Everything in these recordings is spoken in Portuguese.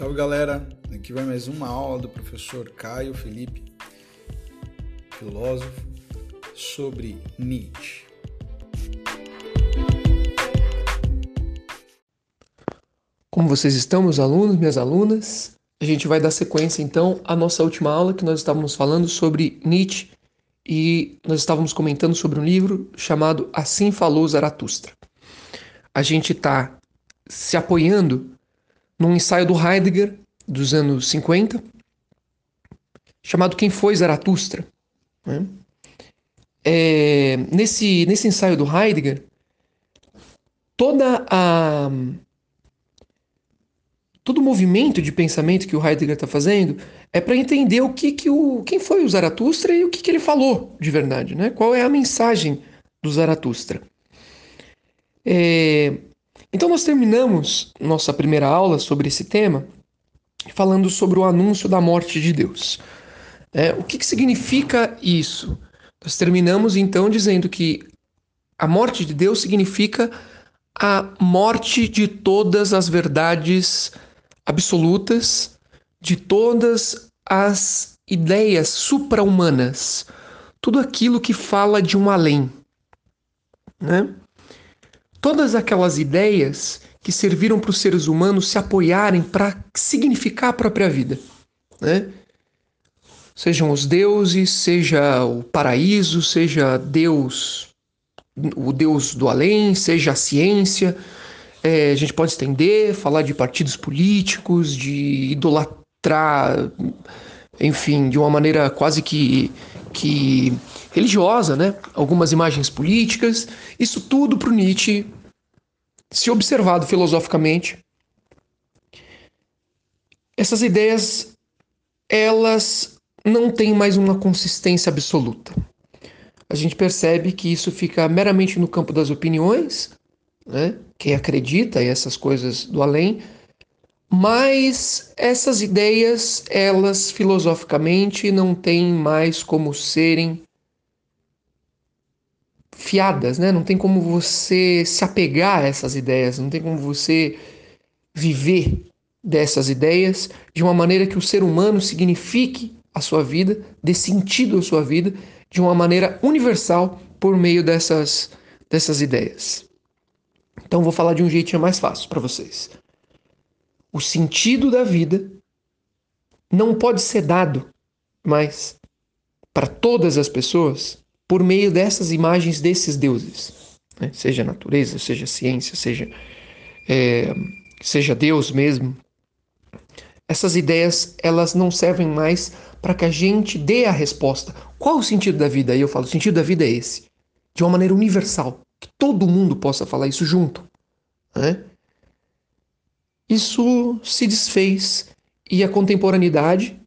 Salve galera, aqui vai mais uma aula do professor Caio Felipe, filósofo, sobre Nietzsche. Como vocês estão, meus alunos, minhas alunas? A gente vai dar sequência então à nossa última aula que nós estávamos falando sobre Nietzsche e nós estávamos comentando sobre um livro chamado Assim Falou Zaratustra. A gente está se apoiando num ensaio do Heidegger dos anos 50, chamado Quem Foi Zaratustra. Né? É, nesse, nesse ensaio do Heidegger, toda a todo o movimento de pensamento que o Heidegger está fazendo é para entender o que, que o quem foi o Zaratustra e o que, que ele falou de verdade, né? Qual é a mensagem do Zaratustra? É, então nós terminamos nossa primeira aula sobre esse tema falando sobre o anúncio da morte de Deus. É, o que, que significa isso? Nós terminamos então dizendo que a morte de Deus significa a morte de todas as verdades absolutas, de todas as ideias supra-humanas, tudo aquilo que fala de um além. Né? Todas aquelas ideias que serviram para os seres humanos se apoiarem para significar a própria vida. Né? Sejam os deuses, seja o paraíso, seja Deus, o Deus do além, seja a ciência. É, a gente pode estender, falar de partidos políticos, de idolatrar, enfim, de uma maneira quase que, que religiosa, né? algumas imagens políticas. Isso tudo para o Nietzsche, se observado filosoficamente, essas ideias elas não têm mais uma consistência absoluta. A gente percebe que isso fica meramente no campo das opiniões, né? quem acredita em essas coisas do além, mas essas ideias, elas filosoficamente não têm mais como serem fiadas, né? Não tem como você se apegar a essas ideias, não tem como você viver dessas ideias de uma maneira que o ser humano signifique a sua vida, dê sentido à sua vida de uma maneira universal por meio dessas dessas ideias. Então vou falar de um jeitinho mais fácil para vocês. O sentido da vida não pode ser dado mais para todas as pessoas por meio dessas imagens desses deuses, né? seja natureza, seja ciência, seja, é, seja Deus mesmo. Essas ideias elas não servem mais para que a gente dê a resposta. Qual o sentido da vida? Aí eu falo, o sentido da vida é esse, de uma maneira universal, que todo mundo possa falar isso junto. Né? Isso se desfez e a contemporaneidade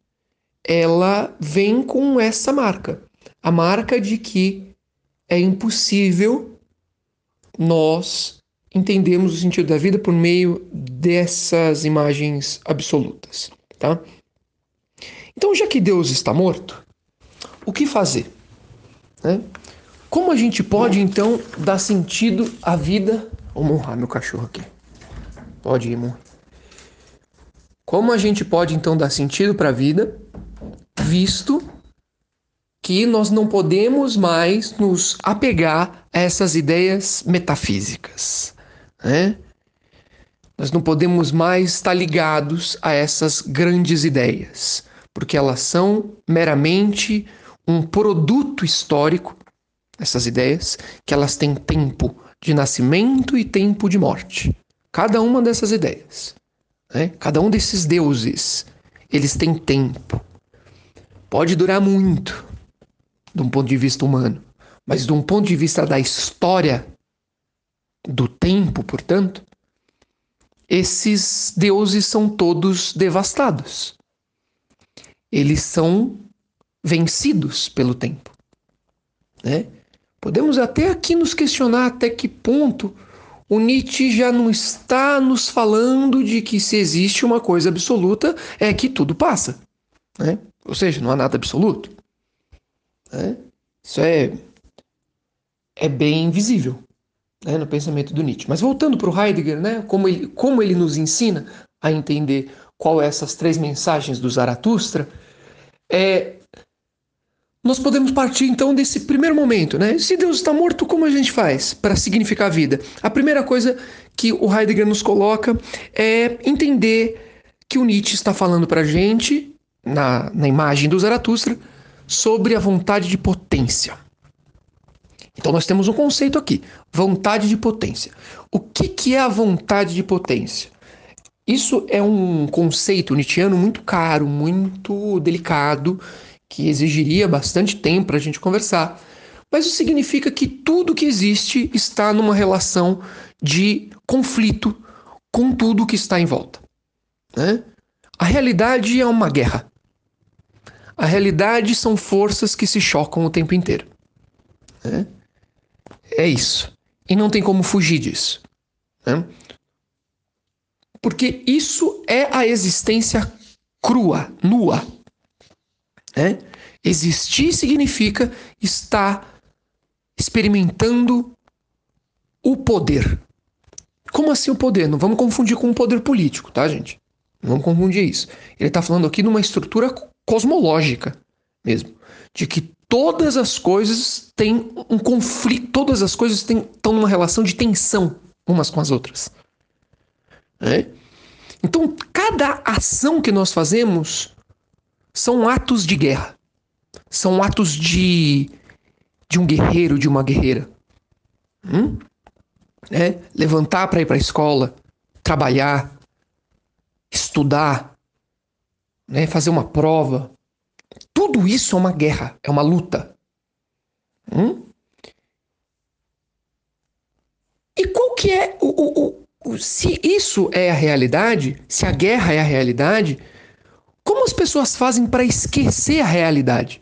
ela vem com essa marca a marca de que é impossível nós entendermos o sentido da vida por meio dessas imagens absolutas, tá? Então, já que Deus está morto, o que fazer? Né? Como a gente pode então dar sentido à vida? Vamos honrar meu cachorro aqui. Pode ir, amor. Como a gente pode então dar sentido para a vida, visto que nós não podemos mais nos apegar a essas ideias metafísicas. Né? Nós não podemos mais estar ligados a essas grandes ideias, porque elas são meramente um produto histórico, essas ideias, que elas têm tempo de nascimento e tempo de morte. Cada uma dessas ideias, né? cada um desses deuses, eles têm tempo. Pode durar muito, de um ponto de vista humano, mas de um ponto de vista da história, do tempo, portanto, esses deuses são todos devastados. Eles são vencidos pelo tempo. Né? Podemos até aqui nos questionar até que ponto o Nietzsche já não está nos falando de que se existe uma coisa absoluta é que tudo passa. Né? Ou seja, não há nada absoluto. Né? Isso é, é bem visível né, no pensamento do Nietzsche. Mas voltando para o Heidegger, né, como, ele, como ele nos ensina a entender qual é essas três mensagens do Zaratustra, é, nós podemos partir então desse primeiro momento, né? Se Deus está morto, como a gente faz para significar a vida? A primeira coisa que o Heidegger nos coloca é entender que o Nietzsche está falando para a gente, na, na imagem do Zaratustra, sobre a vontade de potência. Então nós temos um conceito aqui, vontade de potência. O que, que é a vontade de potência? Isso é um conceito nietzschiano muito caro, muito delicado, que exigiria bastante tempo para a gente conversar. Mas isso significa que tudo que existe está numa relação de conflito com tudo que está em volta. Né? A realidade é uma guerra. A realidade são forças que se chocam o tempo inteiro. Né? É isso. E não tem como fugir disso. Né? Porque isso é a existência crua, nua. Né? Existir significa estar experimentando o poder. Como assim o poder? Não vamos confundir com o poder político, tá, gente? Não vamos confundir isso. Ele está falando aqui numa estrutura cosmológica mesmo, de que todas as coisas têm um conflito, todas as coisas estão numa relação de tensão umas com as outras. Né? Então, cada ação que nós fazemos são atos de guerra, são atos de, de um guerreiro, de uma guerreira. Hum? É? Levantar para ir para a escola, trabalhar, estudar, né? fazer uma prova, tudo isso é uma guerra, é uma luta. Hum? E qual que é o, o, o, se isso é a realidade, se a guerra é a realidade, como as pessoas fazem para esquecer a realidade?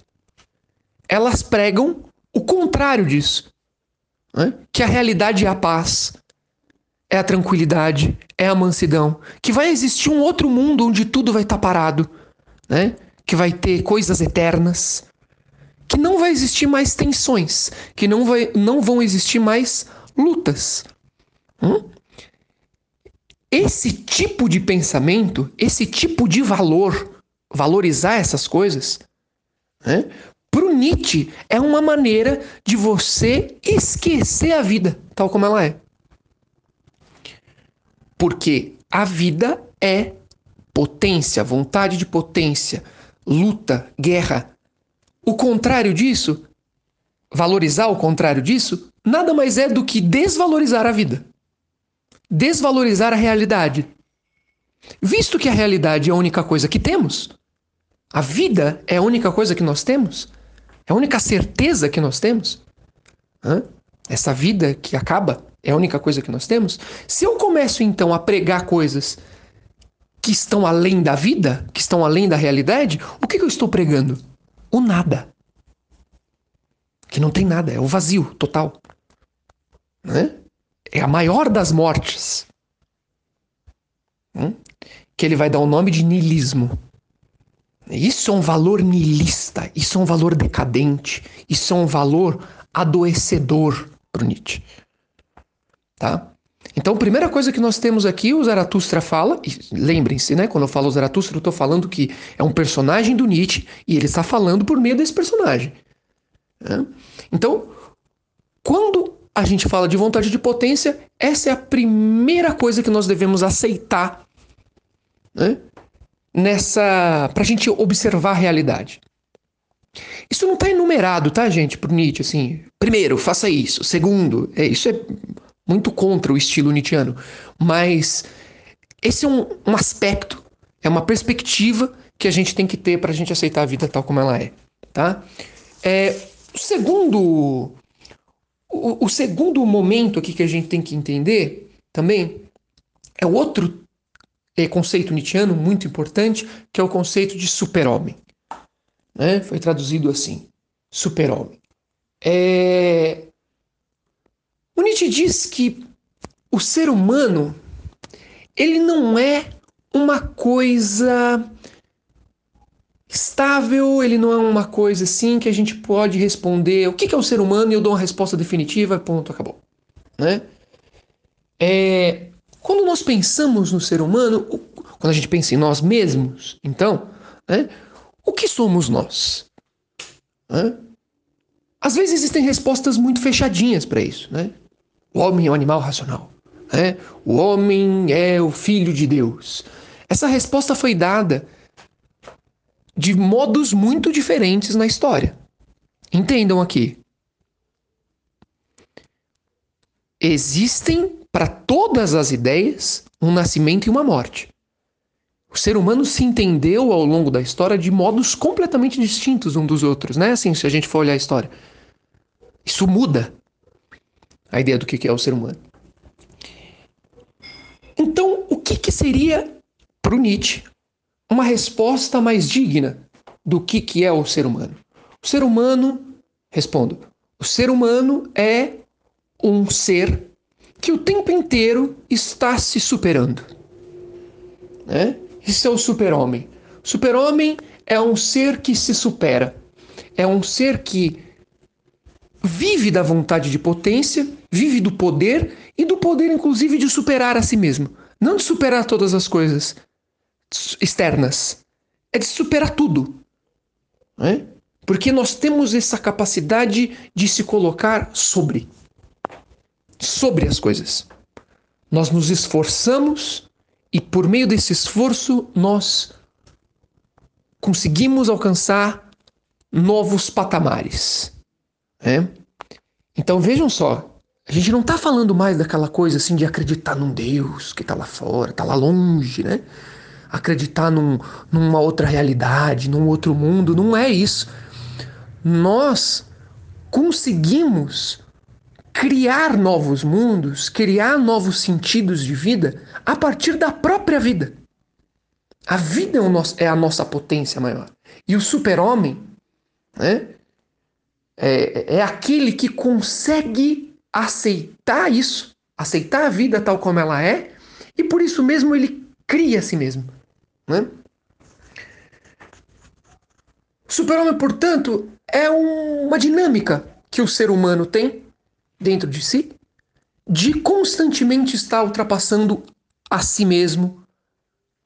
Elas pregam o contrário disso. Né? Que a realidade é a paz, é a tranquilidade, é a mansidão. Que vai existir um outro mundo onde tudo vai estar tá parado. Né? que vai ter coisas eternas, que não vai existir mais tensões, que não, vai, não vão existir mais lutas. Hum? Esse tipo de pensamento, esse tipo de valor, valorizar essas coisas, né? para o Nietzsche é uma maneira de você esquecer a vida tal como ela é. Porque a vida é potência, vontade de potência, luta, guerra. O contrário disso, valorizar o contrário disso, nada mais é do que desvalorizar a vida. Desvalorizar a realidade. Visto que a realidade é a única coisa que temos, a vida é a única coisa que nós temos, é a única certeza que nós temos. Hã? Essa vida que acaba é a única coisa que nós temos. Se eu começo então a pregar coisas que estão além da vida, que estão além da realidade, o que, que eu estou pregando? O nada. Que não tem nada, é o vazio total. Né? É a maior das mortes. Hum? Que ele vai dar o nome de niilismo. Isso é um valor niilista, isso é um valor decadente, isso é um valor adoecedor para Nietzsche. Tá? Então, a primeira coisa que nós temos aqui, o Zaratustra fala, lembrem-se, né? Quando eu falo Zaratustra, eu estou falando que é um personagem do Nietzsche e ele está falando por meio desse personagem. Né? Então, quando a gente fala de vontade de potência, essa é a primeira coisa que nós devemos aceitar né? Nessa. para a gente observar a realidade. Isso não está enumerado, tá, gente, por Nietzsche, assim. Primeiro, faça isso. Segundo, é, isso é muito contra o estilo nietzschiano, mas esse é um, um aspecto, é uma perspectiva que a gente tem que ter para a gente aceitar a vida tal como ela é, tá? É, o segundo, o, o segundo momento aqui que a gente tem que entender também é outro é, conceito nietzschiano muito importante, que é o conceito de super-homem. Né? Foi traduzido assim, super-homem. É, o Nietzsche diz que o ser humano ele não é uma coisa estável, ele não é uma coisa assim que a gente pode responder o que é o ser humano e eu dou uma resposta definitiva, ponto, acabou. Né? É, quando nós pensamos no ser humano, quando a gente pensa em nós mesmos, então, né, o que somos nós? Às vezes existem respostas muito fechadinhas para isso. Né? O homem é um animal racional. Né? O homem é o filho de Deus. Essa resposta foi dada de modos muito diferentes na história. Entendam aqui. Existem para todas as ideias um nascimento e uma morte. O ser humano se entendeu ao longo da história de modos completamente distintos um dos outros, né? Assim, se a gente for olhar a história. Isso muda a ideia do que é o ser humano. Então, o que, que seria, para o Nietzsche, uma resposta mais digna do que, que é o ser humano? O ser humano, respondo, o ser humano é um ser que o tempo inteiro está se superando. Né? Isso é o super-homem. Super-homem é um ser que se supera. É um ser que vive da vontade de potência, vive do poder e do poder, inclusive, de superar a si mesmo. Não de superar todas as coisas externas, é de superar tudo. Né? Porque nós temos essa capacidade de se colocar sobre sobre as coisas. Nós nos esforçamos e por meio desse esforço, nós conseguimos alcançar novos patamares. Né? Então vejam só, a gente não está falando mais daquela coisa assim de acreditar num Deus que está lá fora, está lá longe, né? Acreditar num, numa outra realidade, num outro mundo, não é isso. Nós conseguimos criar novos mundos, criar novos sentidos de vida a partir da própria vida. A vida é, é a nossa potência maior. E o super-homem né, é, é aquele que consegue aceitar isso, aceitar a vida tal como ela é, e por isso mesmo ele cria a si mesmo. Né? Super-homem, portanto, é uma dinâmica que o ser humano tem dentro de si de constantemente estar ultrapassando a si mesmo,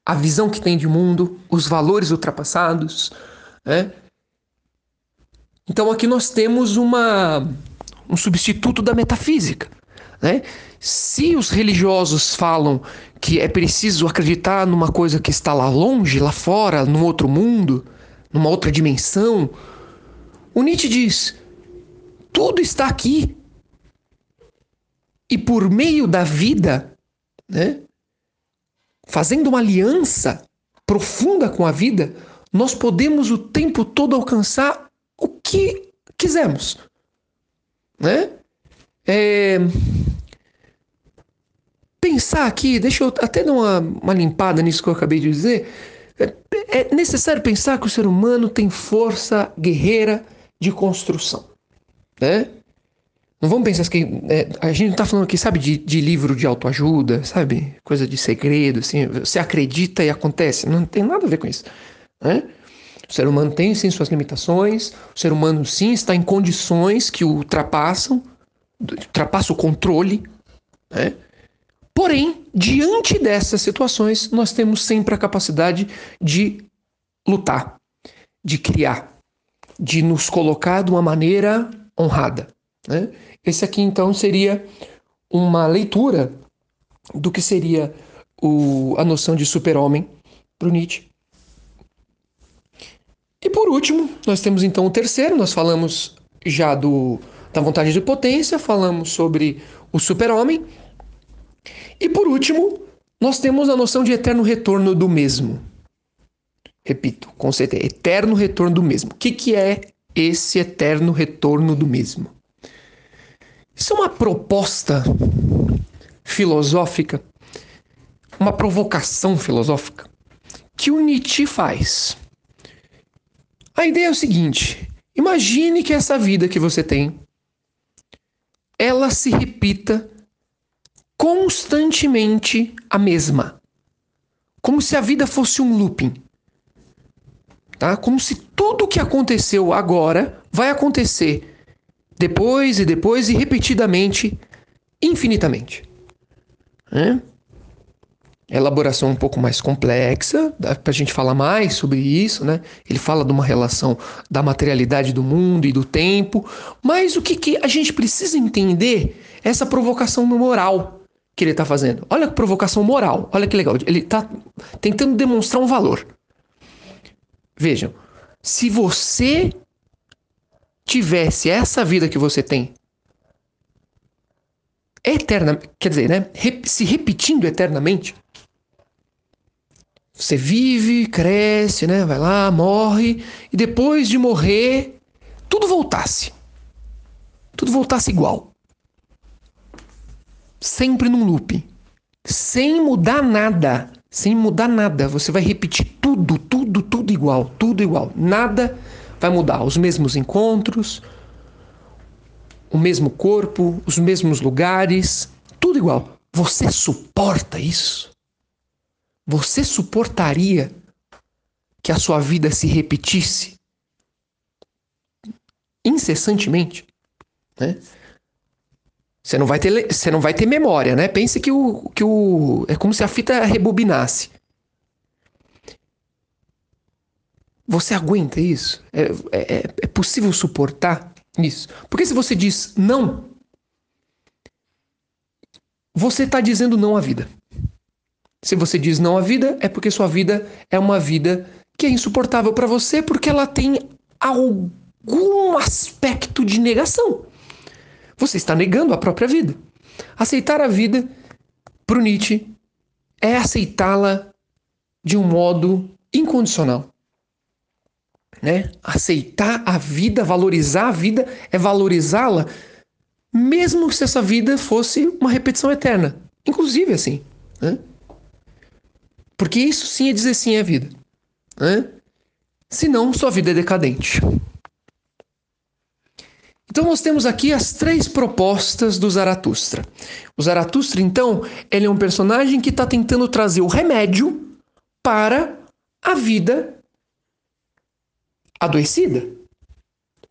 a visão que tem de mundo, os valores ultrapassados. Né? Então aqui nós temos uma, um substituto da metafísica. Né? Se os religiosos falam que é preciso acreditar numa coisa que está lá longe, lá fora, num outro mundo, numa outra dimensão, o Nietzsche diz: tudo está aqui. E por meio da vida, né, fazendo uma aliança profunda com a vida, nós podemos o tempo todo alcançar o que quisermos. Né? É... Pensar aqui, deixa eu até dar uma, uma limpada nisso que eu acabei de dizer. É, é necessário pensar que o ser humano tem força guerreira de construção. Né? Não vamos pensar que. É, a gente não tá falando aqui, sabe, de, de livro de autoajuda, sabe? Coisa de segredo, assim. Você acredita e acontece. Não tem nada a ver com isso. Né? O ser humano tem sim suas limitações. O ser humano sim está em condições que o ultrapassam, ultrapassa o controle. Né? Porém, diante dessas situações, nós temos sempre a capacidade de lutar, de criar, de nos colocar de uma maneira honrada. Né? Esse aqui então seria uma leitura do que seria o, a noção de super-homem para Nietzsche. E por último, nós temos então o terceiro, nós falamos já do, da vontade de potência, falamos sobre o super-homem. E por último, nós temos a noção de eterno retorno do mesmo. Repito, o conceito é eterno retorno do mesmo. O que, que é esse eterno retorno do mesmo? Isso é uma proposta filosófica, uma provocação filosófica que o Nietzsche faz. A ideia é o seguinte: imagine que essa vida que você tem ela se repita constantemente a mesma. Como se a vida fosse um looping. Tá? Como se tudo o que aconteceu agora vai acontecer depois e depois e repetidamente, infinitamente. Né? A elaboração um pouco mais complexa, dá pra gente falar mais sobre isso, né? Ele fala de uma relação da materialidade do mundo e do tempo, mas o que, que a gente precisa entender é essa provocação moral que ele está fazendo. Olha a provocação moral, olha que legal. Ele está tentando demonstrar um valor. Vejam, se você tivesse essa vida que você tem eterna, quer dizer, né, se repetindo eternamente, você vive, cresce, né? Vai lá, morre, e depois de morrer, tudo voltasse. Tudo voltasse igual. Sempre num loop. Sem mudar nada. Sem mudar nada. Você vai repetir tudo, tudo, tudo igual. Tudo igual. Nada vai mudar. Os mesmos encontros, o mesmo corpo, os mesmos lugares, tudo igual. Você suporta isso? Você suportaria que a sua vida se repetisse incessantemente? Né? Você não vai ter, você não vai ter memória, né? Pense que o, que o é como se a fita rebobinasse. Você aguenta isso? É, é, é possível suportar isso? Porque se você diz não, você está dizendo não à vida. Se você diz não à vida, é porque sua vida é uma vida que é insuportável para você porque ela tem algum aspecto de negação. Você está negando a própria vida. Aceitar a vida, para Nietzsche, é aceitá-la de um modo incondicional. Né? Aceitar a vida, valorizar a vida, é valorizá-la, mesmo se essa vida fosse uma repetição eterna. Inclusive assim. Né? Porque isso sim é dizer sim à vida. Né? Senão, sua vida é decadente. Então nós temos aqui as três propostas do Zaratustra. O Zaratustra, então, ele é um personagem que está tentando trazer o remédio para a vida adoecida.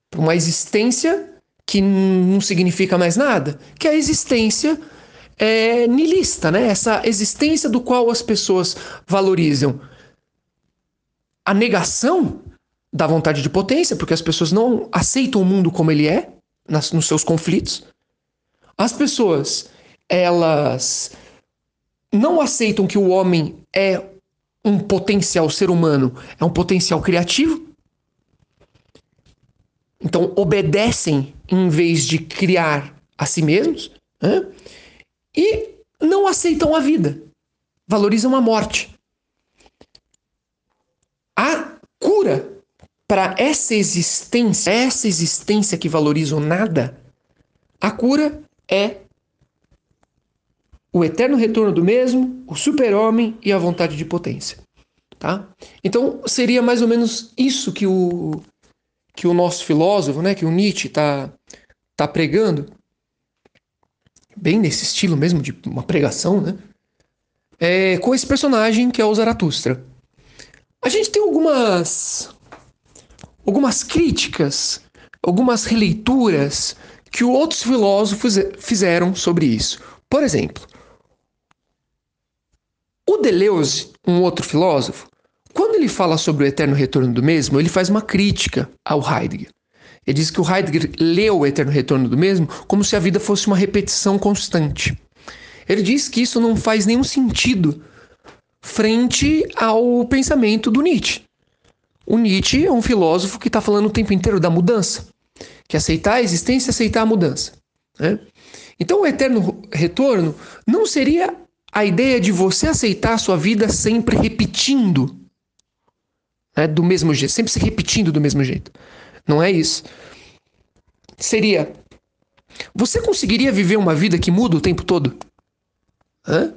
Para uma existência que não significa mais nada, que é a existência é, nilista, né? Essa existência do qual as pessoas valorizam a negação da vontade de potência, porque as pessoas não aceitam o mundo como ele é, nas, nos seus conflitos. As pessoas, elas não aceitam que o homem é um potencial ser humano, é um potencial criativo. Então obedecem em vez de criar a si mesmos. Né? e não aceitam a vida, valorizam a morte. A cura para essa existência, essa existência que valoriza o nada, a cura é o eterno retorno do mesmo, o super-homem e a vontade de potência. Tá? Então seria mais ou menos isso que o, que o nosso filósofo, né, que o Nietzsche está tá pregando bem nesse estilo mesmo, de uma pregação, né? É, com esse personagem que é o Zaratustra. A gente tem algumas algumas críticas, algumas releituras que outros filósofos fizeram sobre isso. Por exemplo, o Deleuze, um outro filósofo, quando ele fala sobre o eterno retorno do mesmo, ele faz uma crítica ao Heidegger. Ele diz que o Heidegger leu o Eterno Retorno do Mesmo como se a vida fosse uma repetição constante. Ele diz que isso não faz nenhum sentido frente ao pensamento do Nietzsche. O Nietzsche é um filósofo que está falando o tempo inteiro da mudança, que aceitar a existência é aceitar a mudança. Né? Então, o eterno retorno não seria a ideia de você aceitar a sua vida sempre repetindo né, do mesmo jeito, sempre se repetindo do mesmo jeito. Não é isso. Seria: você conseguiria viver uma vida que muda o tempo todo? Hã?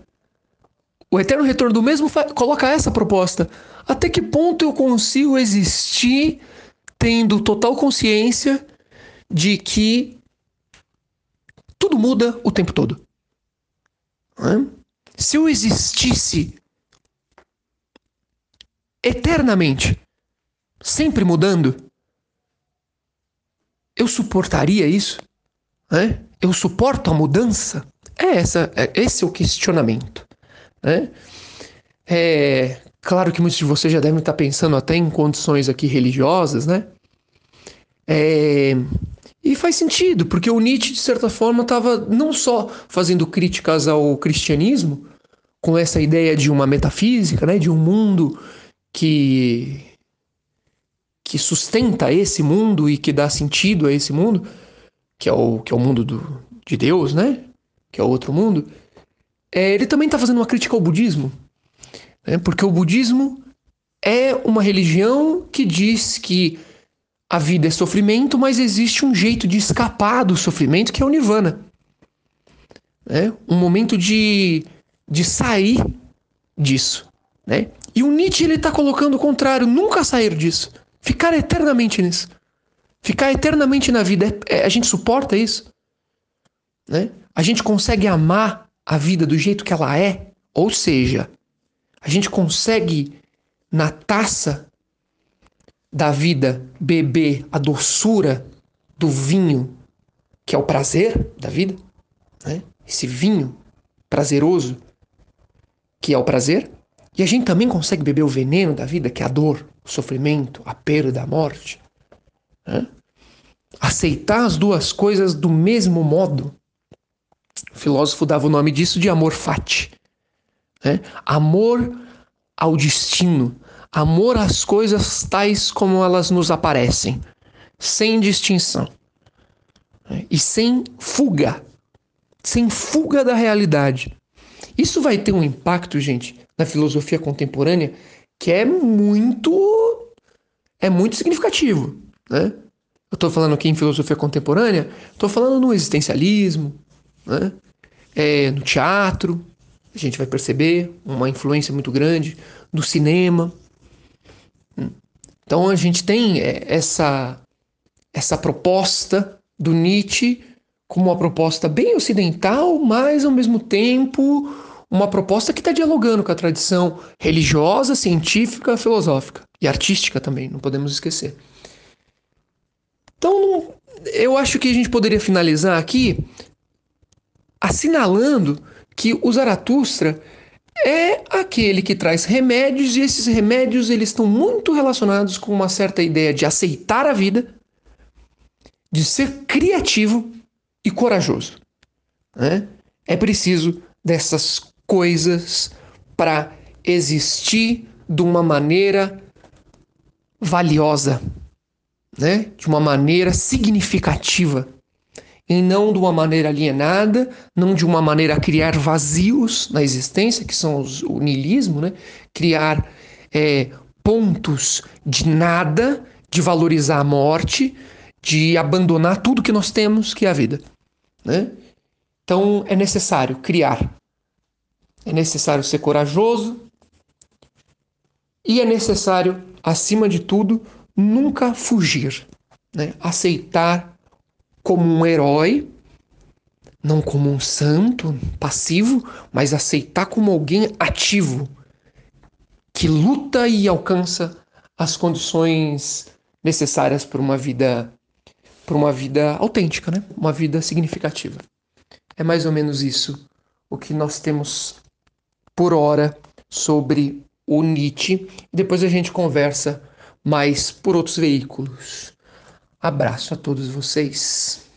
O eterno retorno do mesmo coloca essa proposta. Até que ponto eu consigo existir tendo total consciência de que tudo muda o tempo todo? Hã? Se eu existisse eternamente, sempre mudando, eu suportaria isso? Né? Eu suporto a mudança? É essa, é, esse é o questionamento. Né? É claro que muitos de vocês já devem estar pensando até em condições aqui religiosas, né? É, e faz sentido, porque o Nietzsche, de certa forma, estava não só fazendo críticas ao cristianismo, com essa ideia de uma metafísica, né, de um mundo que que sustenta esse mundo e que dá sentido a esse mundo, que é o, que é o mundo do, de Deus, né? Que é outro mundo. É, ele também está fazendo uma crítica ao budismo, né? porque o budismo é uma religião que diz que a vida é sofrimento, mas existe um jeito de escapar do sofrimento que é o nirvana. Né? Um momento de, de sair disso. Né? E o Nietzsche ele está colocando o contrário, nunca sair disso. Ficar eternamente nisso. Ficar eternamente na vida. É, é, a gente suporta isso? Né? A gente consegue amar a vida do jeito que ela é? Ou seja, a gente consegue, na taça da vida, beber a doçura do vinho, que é o prazer da vida? Né? Esse vinho prazeroso, que é o prazer? E a gente também consegue beber o veneno da vida, que é a dor, o sofrimento, a perda, a morte. Né? Aceitar as duas coisas do mesmo modo. O filósofo dava o nome disso de amor fati. Né? Amor ao destino, amor às coisas tais como elas nos aparecem, sem distinção né? e sem fuga, sem fuga da realidade. Isso vai ter um impacto, gente, na filosofia contemporânea que é muito é muito significativo, né? Eu estou falando aqui em filosofia contemporânea, estou falando no existencialismo, né? É, no teatro, a gente vai perceber uma influência muito grande do cinema. Então a gente tem é, essa essa proposta do Nietzsche como uma proposta bem ocidental, mas ao mesmo tempo uma proposta que está dialogando com a tradição religiosa, científica, filosófica e artística também, não podemos esquecer. Então, eu acho que a gente poderia finalizar aqui assinalando que o Zaratustra é aquele que traz remédios e esses remédios eles estão muito relacionados com uma certa ideia de aceitar a vida, de ser criativo e corajoso. Né? É preciso dessas coisas para existir de uma maneira valiosa, né? de uma maneira significativa, e não de uma maneira alienada, não de uma maneira a criar vazios na existência, que são os, o niilismo, né? criar é, pontos de nada, de valorizar a morte, de abandonar tudo que nós temos, que é a vida. Né? Então é necessário criar é necessário ser corajoso e é necessário, acima de tudo, nunca fugir, né? aceitar como um herói, não como um santo passivo, mas aceitar como alguém ativo, que luta e alcança as condições necessárias para uma vida para uma vida autêntica, né? Uma vida significativa. É mais ou menos isso o que nós temos por hora sobre o Nietzsche. Depois a gente conversa mais por outros veículos. Abraço a todos vocês.